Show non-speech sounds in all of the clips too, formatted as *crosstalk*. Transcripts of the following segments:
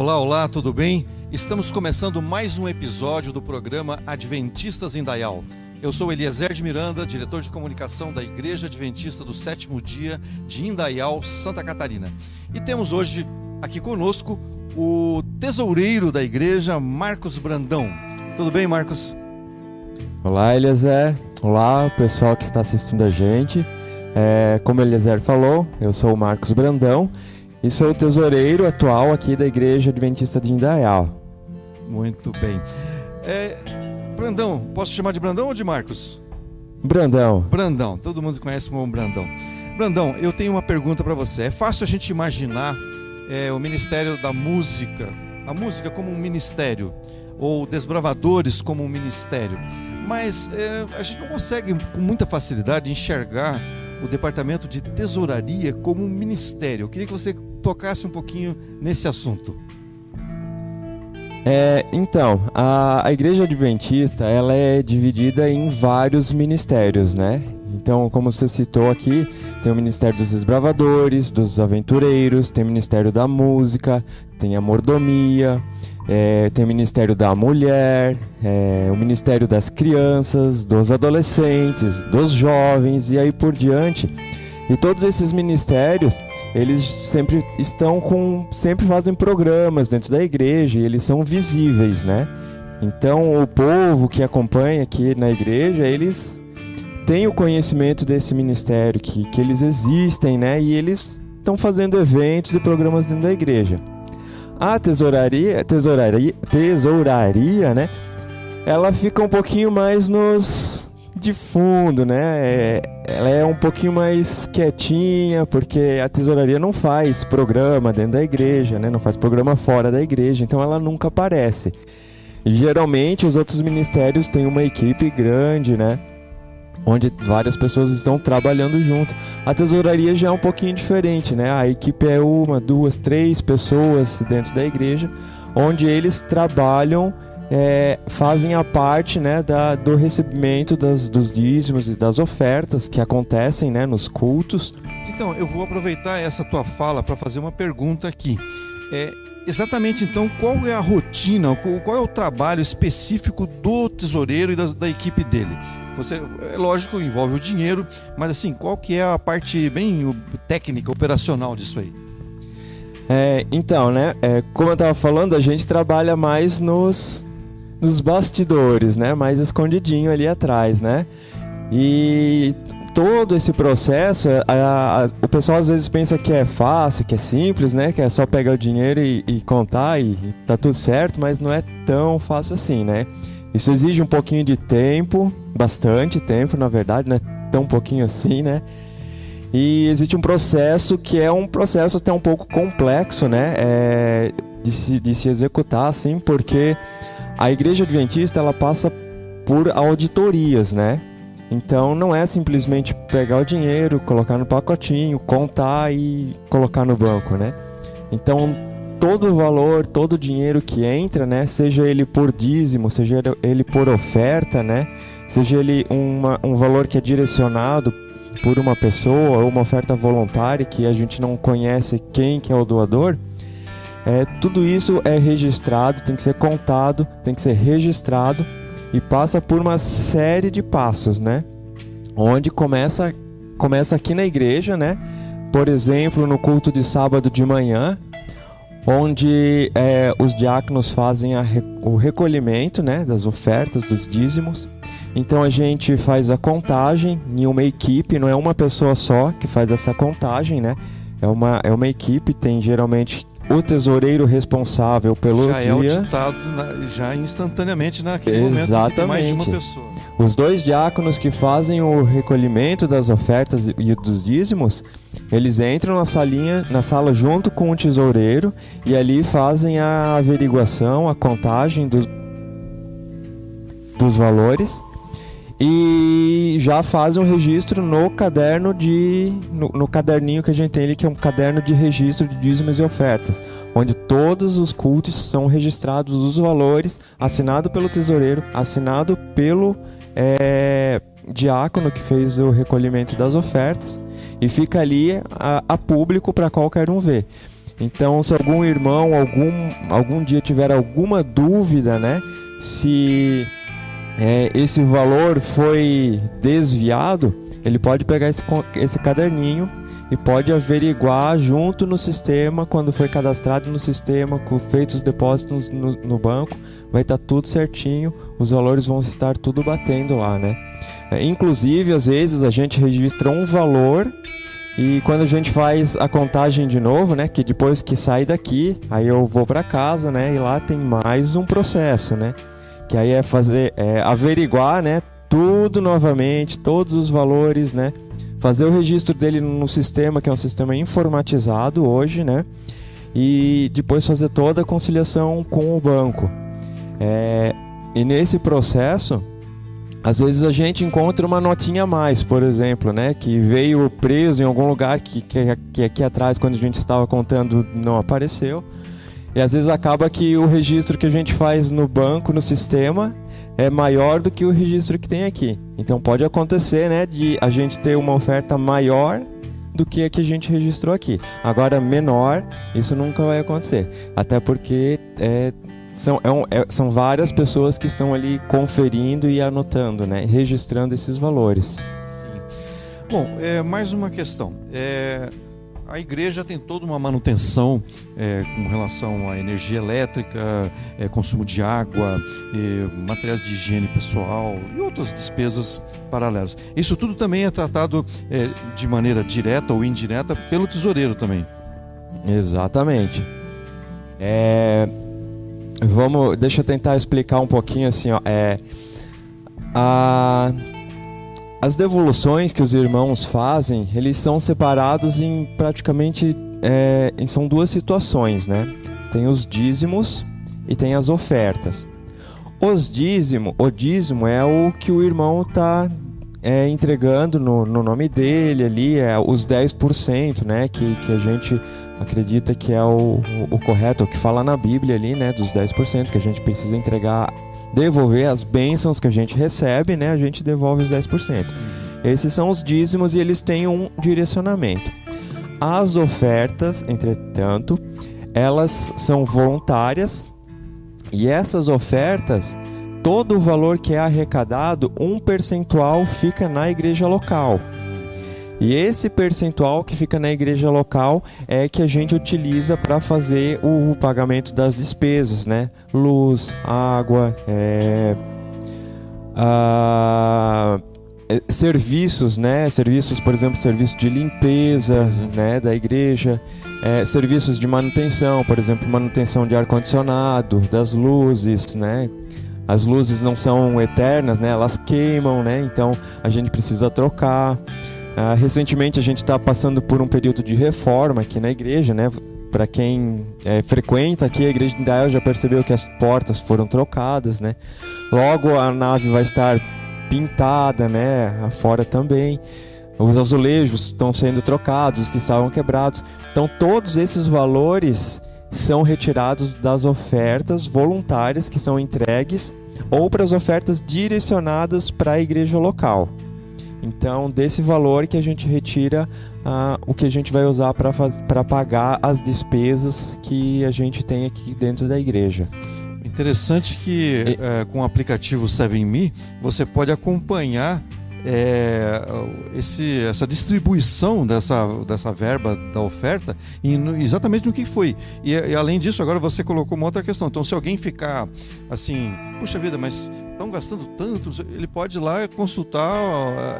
Olá, olá, tudo bem? Estamos começando mais um episódio do programa Adventistas em Dayal. Eu sou Eliezer de Miranda, diretor de comunicação da Igreja Adventista do Sétimo Dia de Indaial, Santa Catarina. E temos hoje aqui conosco o tesoureiro da igreja, Marcos Brandão. Tudo bem, Marcos? Olá, Eliezer. Olá, pessoal que está assistindo a gente. É, como Eliezer falou, eu sou o Marcos Brandão e sou o tesoureiro atual aqui da Igreja Adventista de Indaial. Muito bem. É, Brandão, posso chamar de Brandão ou de Marcos? Brandão. Brandão, todo mundo conhece como Brandão. Brandão, eu tenho uma pergunta para você. É fácil a gente imaginar é, o Ministério da Música, a música como um ministério, ou desbravadores como um ministério, mas é, a gente não consegue com muita facilidade enxergar o departamento de tesouraria como um ministério. Eu queria que você tocasse um pouquinho nesse assunto. É, então, a, a Igreja Adventista ela é dividida em vários ministérios, né? Então, como você citou aqui, tem o Ministério dos Desbravadores, dos Aventureiros, tem o Ministério da Música, tem a Mordomia, é, tem o Ministério da Mulher, é, o Ministério das Crianças, dos Adolescentes, dos Jovens e aí por diante. E todos esses ministérios, eles sempre estão com, sempre fazem programas dentro da igreja e eles são visíveis, né? Então o povo que acompanha aqui na igreja, eles têm o conhecimento desse ministério, que, que eles existem, né? E eles estão fazendo eventos e programas dentro da igreja. A tesouraria, tesouraria, tesouraria, né? Ela fica um pouquinho mais nos de fundo, né? É, ela é um pouquinho mais quietinha, porque a tesouraria não faz programa dentro da igreja, né? Não faz programa fora da igreja, então ela nunca aparece. Geralmente os outros ministérios têm uma equipe grande, né? Onde várias pessoas estão trabalhando junto. A tesouraria já é um pouquinho diferente, né? A equipe é uma, duas, três pessoas dentro da igreja, onde eles trabalham é, fazem a parte né, da, do recebimento das, dos dízimos e das ofertas que acontecem né, nos cultos. Então, eu vou aproveitar essa tua fala para fazer uma pergunta aqui. É, exatamente, então, qual é a rotina, qual é o trabalho específico do tesoureiro e da, da equipe dele? Você, é lógico, envolve o dinheiro, mas assim, qual que é a parte bem técnica, operacional disso aí? É, então, né, é, como eu estava falando, a gente trabalha mais nos, nos bastidores, né? Mais escondidinho ali atrás, né? E todo esse processo, a, a, o pessoal às vezes pensa que é fácil, que é simples, né? Que é só pegar o dinheiro e, e contar e, e tá tudo certo, mas não é tão fácil assim, né? Isso exige um pouquinho de tempo, bastante tempo, na verdade, não é tão pouquinho assim, né? E existe um processo que é um processo até um pouco complexo, né? É, de, se, de se executar, assim, porque a igreja adventista ela passa por auditorias, né? Então não é simplesmente pegar o dinheiro, colocar no pacotinho, contar e colocar no banco, né? Então todo o valor, todo o dinheiro que entra, né, seja ele por dízimo, seja ele por oferta, né, seja ele uma, um valor que é direcionado por uma pessoa ou uma oferta voluntária que a gente não conhece quem que é o doador, é, tudo isso é registrado, tem que ser contado, tem que ser registrado e passa por uma série de passos, né? Onde começa, começa aqui na igreja, né? Por exemplo, no culto de sábado de manhã, onde é, os diáconos fazem a, o recolhimento né, das ofertas, dos dízimos. Então a gente faz a contagem em uma equipe, não é uma pessoa só que faz essa contagem, né? É uma, é uma equipe, tem geralmente o tesoureiro responsável pelo já dia. Já é auditado na, já instantaneamente naquele Exatamente. momento tem mais de uma pessoa. Os dois diáconos que fazem o recolhimento das ofertas e dos dízimos, eles entram na salinha, na sala junto com o tesoureiro e ali fazem a averiguação, a contagem dos, dos valores e já fazem um registro no caderno de no, no, caderninho que a gente tem ali que é um caderno de registro de dízimos e ofertas onde todos os cultos são registrados os valores assinado pelo tesoureiro assinado pelo é, diácono que fez o recolhimento das ofertas e fica ali a, a público para qualquer um ver. Então, se algum irmão algum, algum dia tiver alguma dúvida, né, se é, esse valor foi desviado, ele pode pegar esse, esse caderninho e pode averiguar junto no sistema, quando foi cadastrado no sistema, feitos os depósitos no, no banco, vai estar tá tudo certinho, os valores vão estar tudo batendo lá, né? É, inclusive, às vezes a gente registra um valor e quando a gente faz a contagem de novo, né, que depois que sai daqui, aí eu vou para casa, né, e lá tem mais um processo, né, que aí é fazer, é averiguar, né, tudo novamente, todos os valores, né, fazer o registro dele no sistema, que é um sistema informatizado hoje, né, e depois fazer toda a conciliação com o banco. É, e nesse processo às vezes a gente encontra uma notinha a mais, por exemplo, né? Que veio preso em algum lugar que, que, que aqui atrás, quando a gente estava contando, não apareceu. E às vezes acaba que o registro que a gente faz no banco, no sistema, é maior do que o registro que tem aqui. Então pode acontecer, né, de a gente ter uma oferta maior do que a que a gente registrou aqui. Agora menor, isso nunca vai acontecer. Até porque é, são, é um, é, são várias pessoas que estão ali conferindo e anotando, né? registrando esses valores. Sim. Bom, é, mais uma questão. É, a igreja tem toda uma manutenção é, com relação à energia elétrica, é, consumo de água, é, materiais de higiene pessoal e outras despesas paralelas. Isso tudo também é tratado é, de maneira direta ou indireta pelo tesoureiro também. Exatamente. É, Vamos, deixa eu tentar explicar um pouquinho assim, ó, é a as devoluções que os irmãos fazem, eles são separados em praticamente é, são duas situações, né? Tem os dízimos e tem as ofertas. Os dízimo, o dízimo é o que o irmão está é, entregando no, no, nome dele ali, é os 10%, né? Que, que a gente acredita que é o, o, o correto, o que fala na Bíblia ali, né, dos 10% que a gente precisa entregar, devolver as bênçãos que a gente recebe, né, a gente devolve os 10%. Esses são os dízimos e eles têm um direcionamento. As ofertas, entretanto, elas são voluntárias e essas ofertas, todo o valor que é arrecadado, um percentual fica na igreja local. E esse percentual que fica na igreja local é que a gente utiliza para fazer o, pagamento das despesas, né? Luz, água, é, é, serviços, né? Serviços, por exemplo, serviço de limpeza, né, da igreja, é, serviços de manutenção, por exemplo, manutenção de ar condicionado, das luzes, né? As luzes não são eternas, né? Elas queimam, né? Então a gente precisa trocar. Uh, recentemente a gente está passando por um período de reforma aqui na igreja, né? Para quem é, frequenta aqui a igreja de Indaial já percebeu que as portas foram trocadas, né? Logo a nave vai estar pintada, né? Fora também. Os azulejos estão sendo trocados, os que estavam quebrados. Então todos esses valores são retirados das ofertas voluntárias que são entregues ou para as ofertas direcionadas para a igreja local. Então, desse valor que a gente retira ah, o que a gente vai usar para pagar as despesas que a gente tem aqui dentro da igreja. Interessante que e... é, com o aplicativo 7Me você pode acompanhar é, esse, essa distribuição dessa, dessa verba da oferta e no, exatamente no que foi. E, e, além disso, agora você colocou uma outra questão. Então, se alguém ficar assim, puxa vida, mas estão gastando tanto, ele pode ir lá consultar.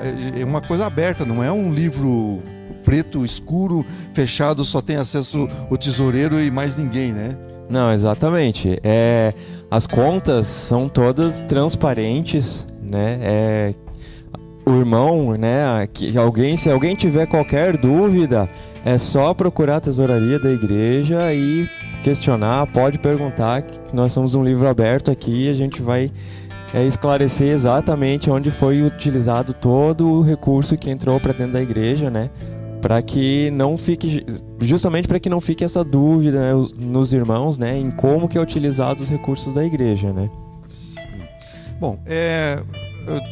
É, é uma coisa aberta, não é um livro preto, escuro, fechado, só tem acesso o tesoureiro e mais ninguém, né? Não, exatamente. É, as contas são todas transparentes, né? É, o irmão, né? Que alguém, se alguém tiver qualquer dúvida, é só procurar a tesouraria da igreja e questionar, pode perguntar, nós somos um livro aberto aqui e a gente vai é, esclarecer exatamente onde foi utilizado todo o recurso que entrou para dentro da igreja, né? Para que não fique, justamente para que não fique essa dúvida né, nos irmãos, né? Em como que é utilizado os recursos da igreja, né? Sim. Bom, é,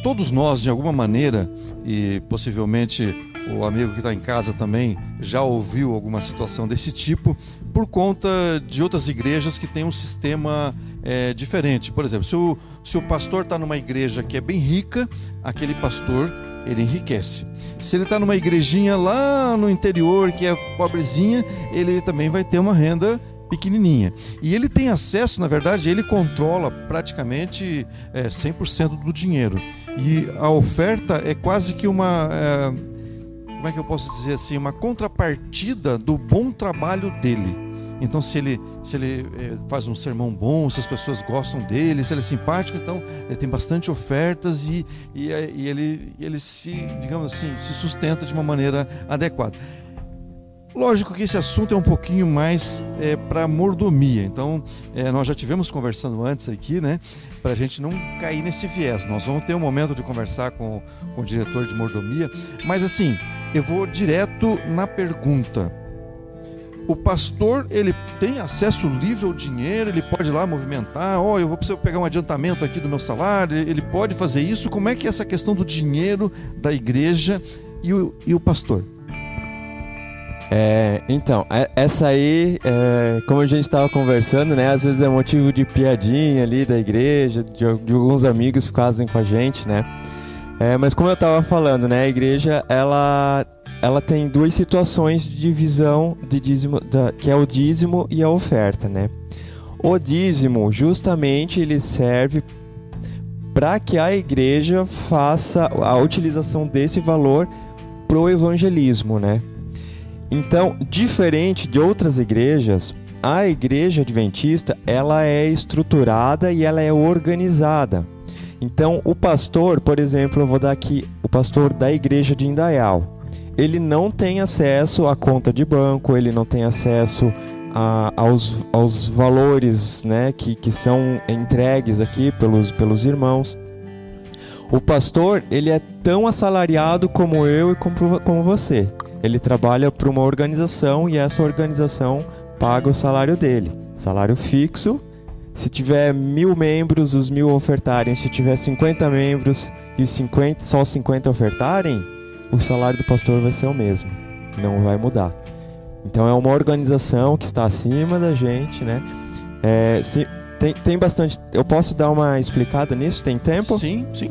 todos nós, de alguma maneira, e possivelmente o amigo que está em casa também já ouviu alguma situação desse tipo, por conta de outras igrejas que têm um sistema é, diferente. Por exemplo, se o, se o pastor está numa igreja que é bem rica, aquele pastor ele enriquece. Se ele está numa igrejinha lá no interior que é pobrezinha, ele também vai ter uma renda pequenininha. E ele tem acesso, na verdade, ele controla praticamente é, 100% do dinheiro. E a oferta é quase que uma. É, como é que eu posso dizer assim? Uma contrapartida do bom trabalho dele. Então, se ele, se ele é, faz um sermão bom, se as pessoas gostam dele, se ele é simpático, então ele tem bastante ofertas e, e, é, e ele, ele se, digamos assim, se sustenta de uma maneira adequada. Lógico que esse assunto é um pouquinho mais é, para mordomia. Então, é, nós já tivemos conversando antes aqui, né? Para a gente não cair nesse viés. Nós vamos ter um momento de conversar com, com o diretor de mordomia. Mas, assim, eu vou direto na pergunta. O pastor, ele tem acesso livre ao dinheiro, ele pode ir lá movimentar, ó, oh, eu vou precisar pegar um adiantamento aqui do meu salário, ele pode fazer isso. Como é que é essa questão do dinheiro da igreja e o, e o pastor? É, então, é, essa aí, é, como a gente estava conversando, né? Às vezes é motivo de piadinha ali da igreja, de, de alguns amigos que fazem com a gente, né? É, mas como eu estava falando, né? A igreja, ela, ela tem duas situações de divisão de dízimo, da, que é o dízimo e a oferta, né? O dízimo, justamente, ele serve para que a igreja faça a utilização desse valor pro evangelismo, né? Então, diferente de outras igrejas, a igreja adventista, ela é estruturada e ela é organizada. Então, o pastor, por exemplo, eu vou dar aqui o pastor da igreja de Indaial. Ele não tem acesso à conta de banco, ele não tem acesso a, aos, aos valores né, que, que são entregues aqui pelos, pelos irmãos. O pastor, ele é tão assalariado como eu e como, como você. Ele trabalha para uma organização e essa organização paga o salário dele. Salário fixo. Se tiver mil membros, os mil ofertarem. Se tiver 50 membros e os 50, só os 50 ofertarem, o salário do pastor vai ser o mesmo. Não vai mudar. Então é uma organização que está acima da gente, né? É, se, tem, tem bastante. Eu posso dar uma explicada nisso? Tem tempo? Sim, sim.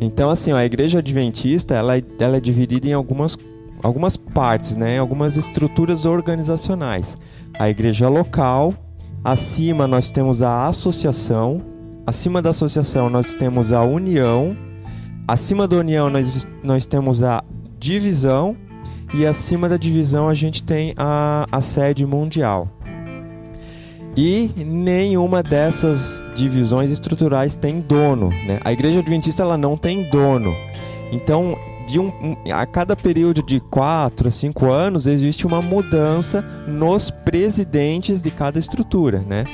Então, assim, ó, a igreja adventista ela, é, ela é dividida em algumas algumas partes, né, algumas estruturas organizacionais. A igreja local, acima nós temos a associação, acima da associação nós temos a união, acima da união nós, nós temos a divisão e acima da divisão a gente tem a, a sede mundial. E nenhuma dessas divisões estruturais tem dono. Né? A igreja adventista ela não tem dono. Então de um, a cada período de 4 a 5 anos existe uma mudança nos presidentes de cada estrutura, né?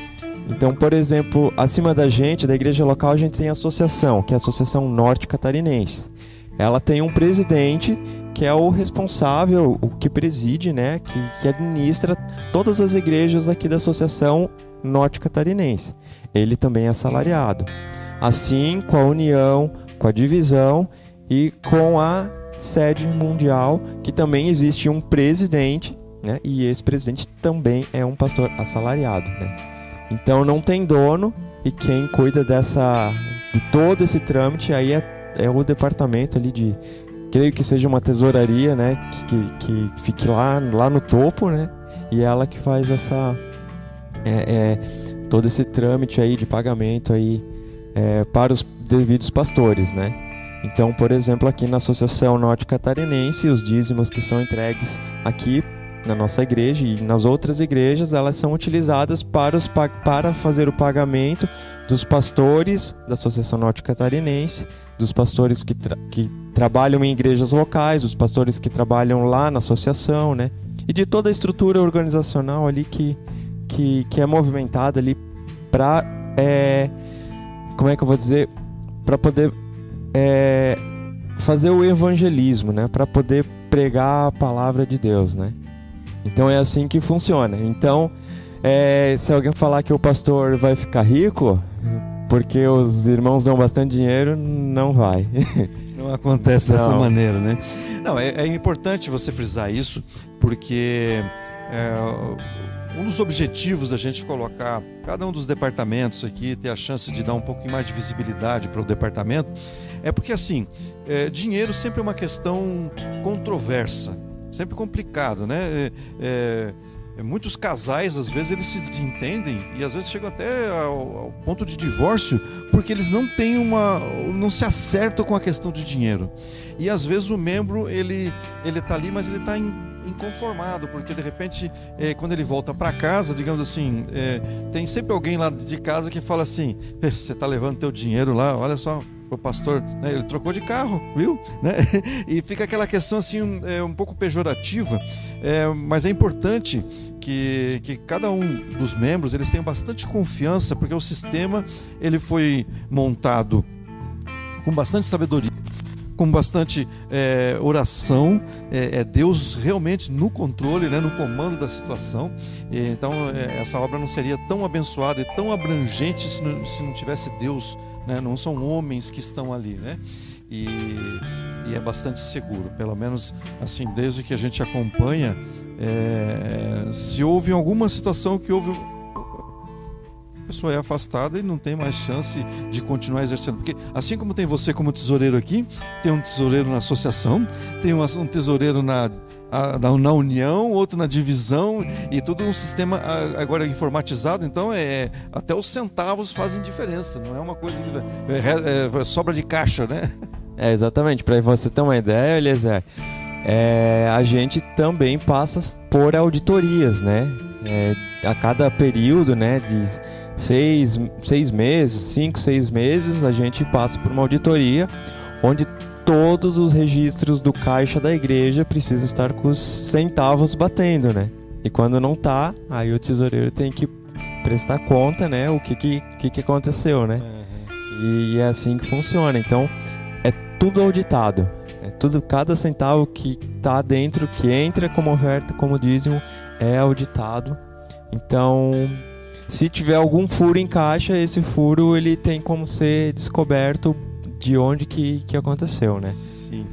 Então, por exemplo, acima da gente, da igreja local, a gente tem a associação, que é a Associação Norte Catarinense. Ela tem um presidente que é o responsável, o que preside, né, que, que administra todas as igrejas aqui da Associação Norte Catarinense. Ele também é assalariado. Assim, com a união, com a divisão e com a sede mundial, que também existe um presidente, né? E esse presidente também é um pastor assalariado, né? Então não tem dono e quem cuida dessa de todo esse trâmite aí é, é o departamento ali de creio que seja uma tesouraria, né? Que, que, que fique lá, lá no topo, né? E ela que faz essa é, é, todo esse trâmite aí de pagamento aí é, para os devidos pastores, né? Então, por exemplo, aqui na Associação Norte Catarinense, os dízimos que são entregues aqui na nossa igreja e nas outras igrejas, elas são utilizadas para, os, para fazer o pagamento dos pastores da Associação Norte Catarinense, dos pastores que, tra que trabalham em igrejas locais, dos pastores que trabalham lá na associação, né? E de toda a estrutura organizacional ali que, que, que é movimentada ali para, é, como é que eu vou dizer, para poder é, fazer o evangelismo, né? Para poder pregar a palavra de Deus, né? Então é assim que funciona. Então, é, se alguém falar que o pastor vai ficar rico, porque os irmãos dão bastante dinheiro, não vai. *laughs* Não acontece dessa não. maneira, né? Não, é, é importante você frisar isso, porque é, um dos objetivos da gente colocar cada um dos departamentos aqui, ter a chance de dar um pouquinho mais de visibilidade para o departamento, é porque assim, é, dinheiro sempre é uma questão controversa, sempre complicado, né? É, é, é, muitos casais, às vezes, eles se desentendem e às vezes chegam até ao, ao, ponto de divórcio porque eles não têm uma. não se acertam com a questão de dinheiro. E às vezes o membro ele ele está ali, mas ele está inconformado, porque de repente, é, quando ele volta para casa, digamos assim, é, tem sempre alguém lá de casa que fala assim: você está levando teu dinheiro lá, olha só, o pastor, né, ele trocou de carro, viu? Né? *laughs* E fica aquela questão assim um, é, um pouco pejorativa, é, mas é importante que, que cada um dos membros eles tenham bastante confiança, porque o sistema ele foi montado com bastante sabedoria com bastante é, oração, é, é, Deus realmente no controle, né, no comando da situação. E, então, é, essa obra não seria tão abençoada e tão abrangente se não, se não tivesse Deus né? não são homens que estão ali, né? E, e, é bastante seguro, pelo menos assim, desde que a gente acompanha, é, se houve alguma situação que houve pessoa é afastada e não tem mais chance de continuar exercendo. Porque assim como tem você como tesoureiro aqui, tem um tesoureiro na associação, tem um, tesoureiro na na união, outro na divisão e tudo um sistema agora informatizado. Então é até os centavos fazem diferença. Não é uma coisa que é, é, é sobra de caixa, né? É exatamente. Para você ter uma ideia, Eliezer, é, a gente também passa por auditorias, né? É, a cada período, né, de seis, seis meses, cinco, seis meses, a gente passa por uma auditoria onde todos os registros do caixa da igreja precisam estar com os centavos batendo, né? E quando não tá, aí o tesoureiro tem que prestar conta, né? O que que, que, que aconteceu, né? Uhum. E é assim que funciona. Então, é tudo auditado. É tudo, cada centavo que tá dentro, que entra como oferta, como dízimo, é auditado. Então, se tiver algum furo em caixa, esse furo ele tem como ser descoberto de onde que, que aconteceu, né? Sim.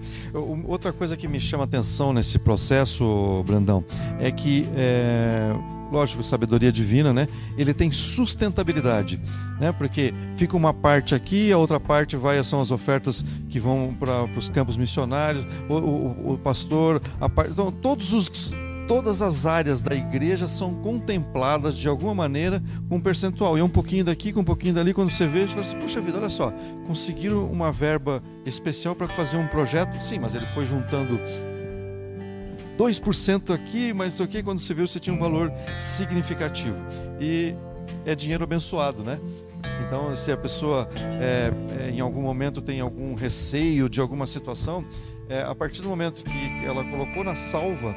Outra coisa que me chama atenção nesse processo, Brandão, é que é, lógico, sabedoria divina, né? Ele tem sustentabilidade, né? Porque fica uma parte aqui, a outra parte vai são as ofertas que vão para os campos missionários, o, o, o pastor, a, então, todos os todas as áreas da igreja são contempladas de alguma maneira com um percentual. E um pouquinho daqui, com um pouquinho dali, quando você vê, você fala assim, puxa vida, olha só, conseguiram uma verba especial para fazer um projeto? Sim, mas ele foi juntando 2% aqui, mas o que quando você viu você tinha um valor significativo. E é dinheiro abençoado, né? Então, se a pessoa é, é, em algum momento tem algum receio de alguma situação, é, a partir do momento que ela colocou na salva,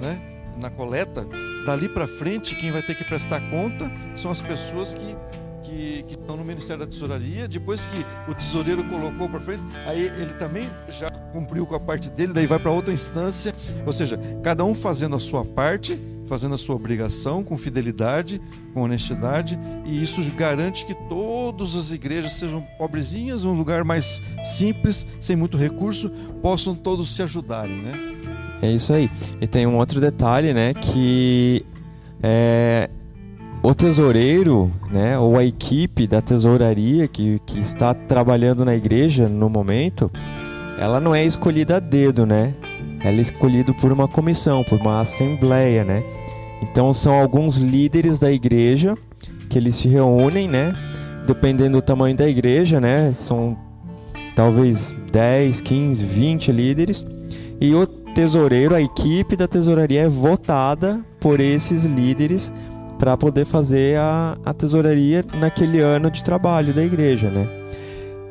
né? Na coleta, dali para frente, quem vai ter que prestar conta são as pessoas que, que, que estão no Ministério da Tesouraria. Depois que o tesoureiro colocou para frente, aí ele também já cumpriu com a parte dele, daí vai para outra instância. Ou seja, cada um fazendo a sua parte, fazendo a sua obrigação com fidelidade, com honestidade, e isso garante que todas as igrejas sejam pobrezinhas, um lugar mais simples, sem muito recurso, possam todos se ajudarem, né? É isso aí. E tem um outro detalhe, né, que é, o tesoureiro, né, ou a equipe da tesouraria que, que está trabalhando na igreja no momento, ela não é escolhida a dedo, né? Ela é escolhida por uma comissão, por uma assembleia, né? Então são alguns líderes da igreja que eles se reúnem, né? Dependendo do tamanho da igreja, né? São talvez 10, 15, 20 líderes. E o tesoureiro, a equipe da tesouraria é votada por esses líderes para poder fazer a, a tesouraria naquele ano de trabalho da igreja, né?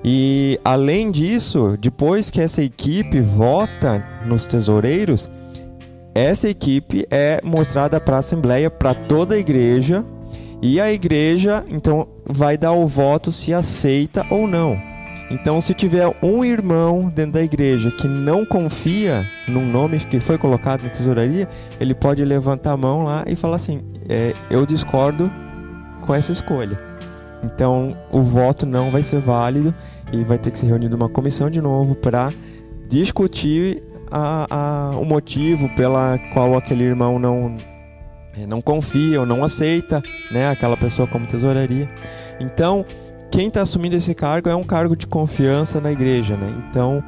E além disso, depois que essa equipe vota nos tesoureiros, essa equipe é mostrada para a assembleia, para toda a igreja, e a igreja então vai dar o voto se aceita ou não. Então, se tiver um irmão dentro da igreja que não confia num nome que foi colocado na tesouraria, ele pode levantar a mão lá e falar assim: é, Eu discordo com essa escolha. Então, o voto não vai ser válido e vai ter que ser reunida uma comissão de novo para discutir a, a, o motivo pela qual aquele irmão não é, não confia ou não aceita, né, aquela pessoa como tesouraria. Então, quem está assumindo esse cargo é um cargo de confiança na igreja, né? Então,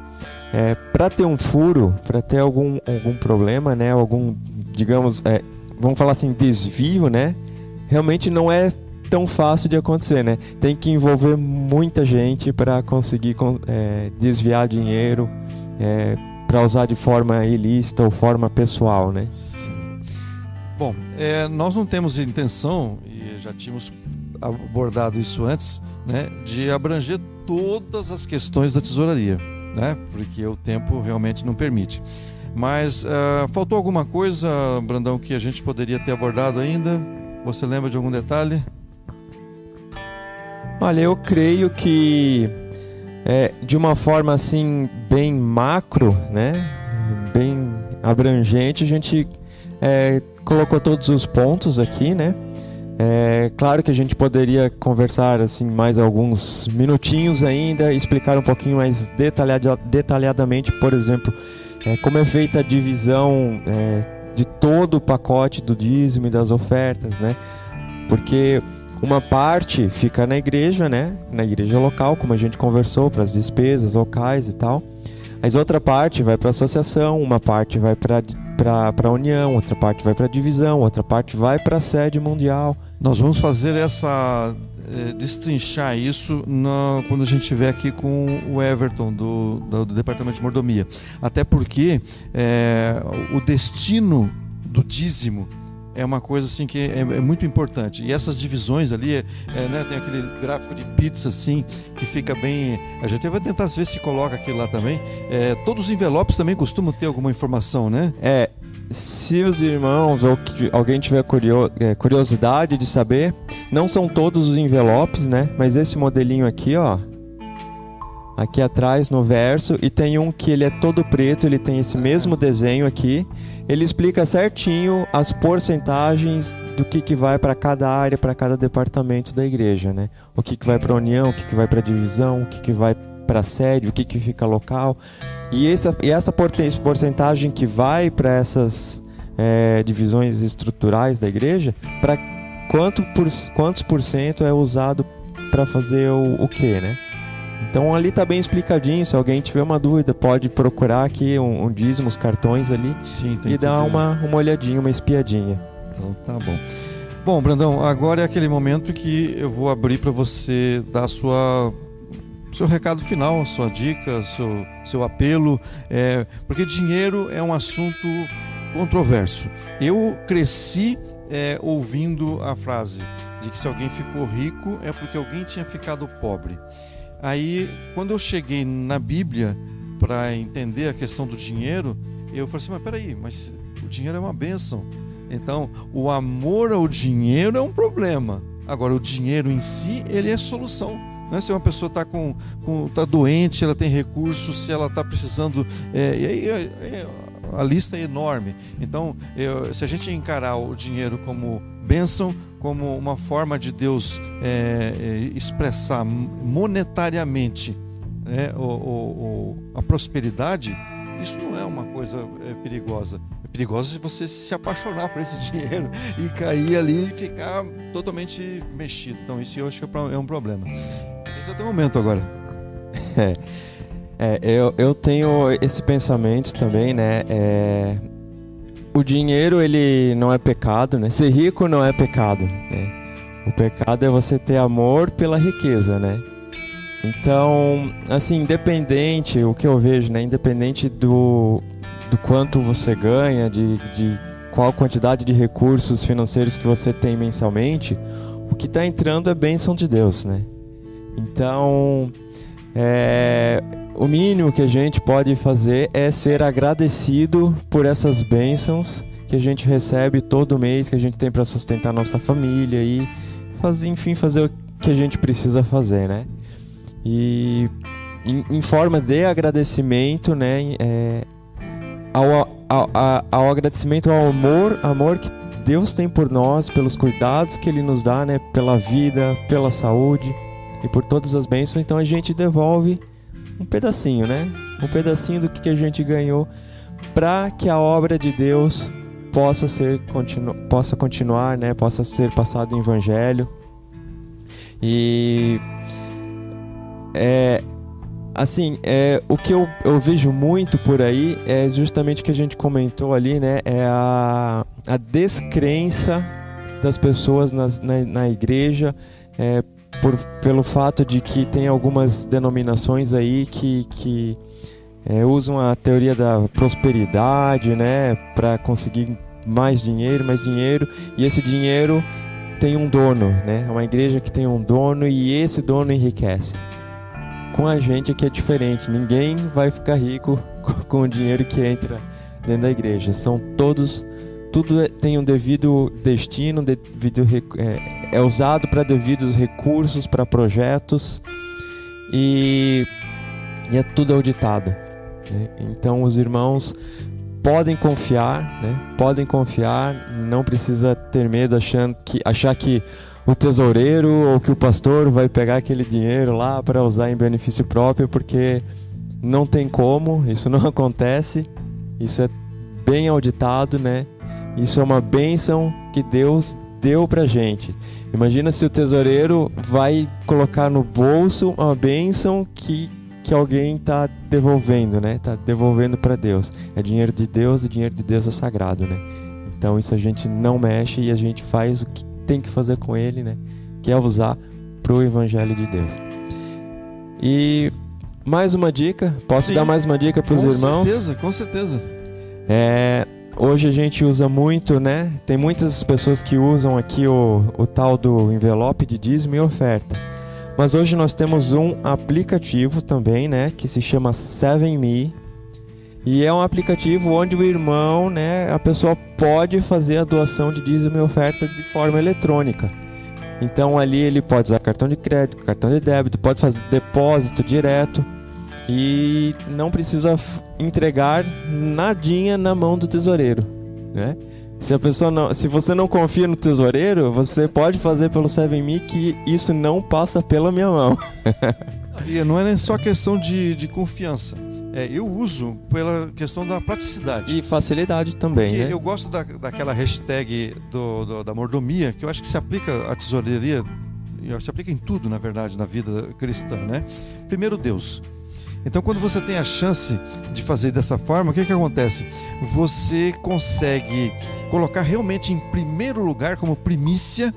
é, para ter um furo, para ter algum, algum problema, né, algum, digamos, é, vamos falar assim, desvio, né? Realmente não é tão fácil de acontecer, né? Tem que envolver muita gente para conseguir é, desviar dinheiro é, para usar de forma ilícita ou forma pessoal, né? Sim. Bom, é, nós não temos intenção e já tínhamos abordado isso antes, né, de abranger todas as questões da tesouraria, né? Porque o tempo realmente não permite. Mas uh, faltou alguma coisa, Brandão, que a gente poderia ter abordado ainda? Você lembra de algum detalhe? Olha, eu creio que é, de uma forma assim bem macro, né, bem abrangente, a gente é, colocou todos os pontos aqui, né? É claro que a gente poderia conversar assim mais alguns minutinhos ainda, explicar um pouquinho mais detalhada, detalhadamente, por exemplo, é, como é feita a divisão é, de todo o pacote do dízimo e das ofertas, né? Porque uma parte fica na igreja, né? Na igreja local, como a gente conversou, para as despesas locais e tal. Mas outra parte vai para a associação, uma parte vai para a união, outra parte vai para a divisão, outra parte vai para a sede mundial. Nós vamos fazer essa é, destrinchar isso na, quando a gente estiver aqui com o Everton do, do, do Departamento de Mordomia. Até porque é, o destino do dízimo é uma coisa assim que é, é, muito importante. E essas divisões ali, é, é, né, tem aquele gráfico de pizza assim, que fica bem. A gente vai tentar ver se coloca aquilo lá também. Todos os envelopes também costumam ter alguma informação, né? É. Se os irmãos ou alguém tiver é, curiosidade de saber, não são todos os envelopes, né? Mas esse modelinho aqui, ó, aqui atrás no verso e tem um que ele é todo preto, ele tem esse mesmo desenho aqui. Ele explica certinho as porcentagens do que, que vai para cada área, para cada departamento da igreja, né? O que, que vai para a união, o que, que vai para a divisão, o que, que vai para sede, o que, que fica local. E essa, e essa porcentagem que vai para essas é, divisões estruturais da igreja, para quanto por, quantos por cento é usado para fazer o, o que, né? Então ali tá bem explicadinho. Se alguém tiver uma dúvida, pode procurar aqui um, um dízimo, os cartões ali Sim, e dar uma, uma olhadinha, uma espiadinha. Então tá bom. Bom, Brandão, agora é aquele momento que eu vou abrir para você dar a sua seu recado final, sua dica, seu, seu apelo, é, porque dinheiro é um assunto controverso. Eu cresci é, ouvindo a frase de que se alguém ficou rico é porque alguém tinha ficado pobre. Aí, quando eu cheguei na Bíblia para entender a questão do dinheiro, eu falei assim: mas peraí, mas o dinheiro é uma bênção. Então, o amor ao dinheiro é um problema. Agora, o dinheiro em si, ele é solução. Né? Se uma pessoa está com, com, tá doente, ela tem recursos, se ela está precisando. É, e aí, é, é, a lista é enorme. Então, se a gente encarar o dinheiro como bênção, como uma forma de Deus é, é, expressar monetariamente né, o, o, a prosperidade, isso não é uma coisa é, perigosa. É perigoso se você se apaixonar por esse *laughs* dinheiro e cair ali e ficar totalmente mexido. Então, isso eu acho que é um problema. Esse é o teu momento agora. *laughs* É, eu, eu tenho esse pensamento também, né? É, o dinheiro ele não é pecado, né? Ser rico não é pecado, né? O pecado é você ter amor pela riqueza, né? Então, assim, independente, o que eu vejo, né? Independente do, do quanto você ganha, de, de qual quantidade de recursos financeiros que você tem mensalmente, o que está entrando é bênção de Deus, né? Então, é, o mínimo que a gente pode fazer é ser agradecido por essas bênçãos que a gente recebe todo mês, que a gente tem para sustentar nossa família e fazer, enfim, fazer o que a gente precisa fazer, né? E em, em forma de agradecimento, né? É, ao, ao, ao, agradecimento ao amor, amor que Deus tem por nós, pelos cuidados que Ele nos dá, né? Pela vida, pela saúde e por todas as bênçãos. Então a gente devolve um pedacinho, né? Um pedacinho do que a gente ganhou para que a obra de Deus possa ser continu, possa continuar, né? Possa ser passado o evangelho. E é assim, é, o que eu, eu vejo muito por aí é justamente o que a gente comentou ali, né? É a, a descrença das pessoas nas, na, na igreja é, por, pelo fato de que tem algumas denominações aí que, que é, usam a teoria da prosperidade, né, para conseguir mais dinheiro, mais dinheiro, e esse dinheiro tem um dono, né? É uma igreja que tem um dono e esse dono enriquece. Com a gente aqui é diferente, ninguém vai ficar rico *laughs* com o dinheiro que entra dentro da igreja. São todos, tudo é, tem um devido destino, devido, é, é usado para devidos recursos, para projetos e, e é tudo auditado. Né? Então os irmãos podem confiar, né? Podem confiar, não precisa ter medo achando que achar que o tesoureiro ou que o pastor vai pegar aquele dinheiro lá para usar em benefício próprio, porque não tem como, isso não *laughs* acontece. Isso é bem auditado, né? Isso é uma bênção que Deus deu pra gente. Imagina se o tesoureiro vai colocar no bolso uma bênção que que alguém está devolvendo, né? Está devolvendo para Deus. É dinheiro de Deus e dinheiro de Deus é sagrado, né? Então isso a gente não mexe e a gente faz o que tem que fazer com ele, né? Que é usar para o Evangelho de Deus. E mais uma dica, posso Sim, dar mais uma dica para os irmãos? Com certeza, com certeza. É, hoje a gente usa muito, né? Tem muitas pessoas que usam aqui o, o tal do envelope de dízimo e oferta. Mas hoje nós temos um aplicativo também, né, que se chama 7Me. E é um aplicativo onde o irmão, né, a pessoa pode fazer a doação de dízimo e oferta de forma eletrônica. Então ali ele pode usar cartão de crédito, cartão de débito, pode fazer depósito direto e não precisa entregar nadinha na mão do tesoureiro, né? Se a pessoa não, se você não confia no tesoureiro, você pode fazer pelo 7Me que isso não passa pela minha mão. *laughs* não é só questão de, de confiança. É, eu uso pela questão da praticidade. E facilidade também. Porque né? eu gosto da, daquela hashtag do, do, da mordomia, que eu acho que se aplica à tesoureria, se aplica em tudo, na verdade, na vida cristã, né? Primeiro Deus. Então, quando você tem a chance de fazer dessa forma, o que, que acontece? Você consegue colocar realmente em primeiro lugar, como primícia,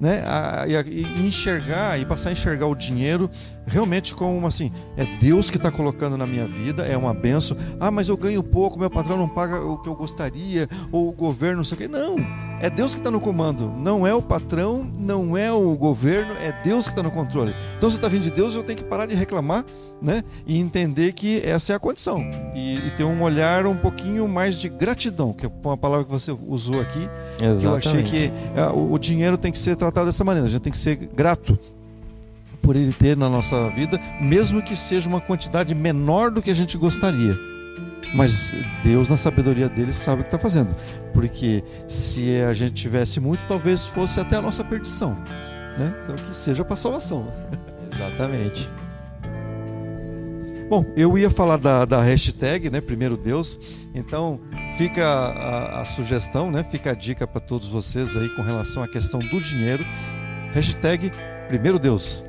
né, a, e enxergar e passar a enxergar o dinheiro realmente como assim, é Deus que está colocando na minha vida, é uma benção. Ah, mas eu ganho pouco, meu patrão não paga o que eu gostaria, ou o governo não sei o quê. Não, é Deus que está no comando, não é o patrão, não é o governo, é Deus que está no controle. Então, se está vindo de Deus, eu tenho que parar de reclamar, né? E entender que essa é a condição. E, e ter um olhar um pouquinho mais de gratidão, que é uma palavra que você usou aqui. Exatamente. Que eu achei que é, o, o dinheiro tem que ser tratado dessa maneira, a gente tem que ser grato por ele ter na nossa vida, mesmo que seja uma quantidade menor do que a gente gostaria. Mas Deus, na sabedoria dele, sabe o que está fazendo. Porque se a gente tivesse muito, talvez fosse até a nossa perdição. Né? Então, que seja para salvação. *laughs* Exatamente. Bom, eu ia falar da, da hashtag, né? Primeiro Deus. Então, fica a, a sugestão, né? Fica a dica para todos vocês aí com relação à questão do dinheiro. Hashtag Primeiro Deus.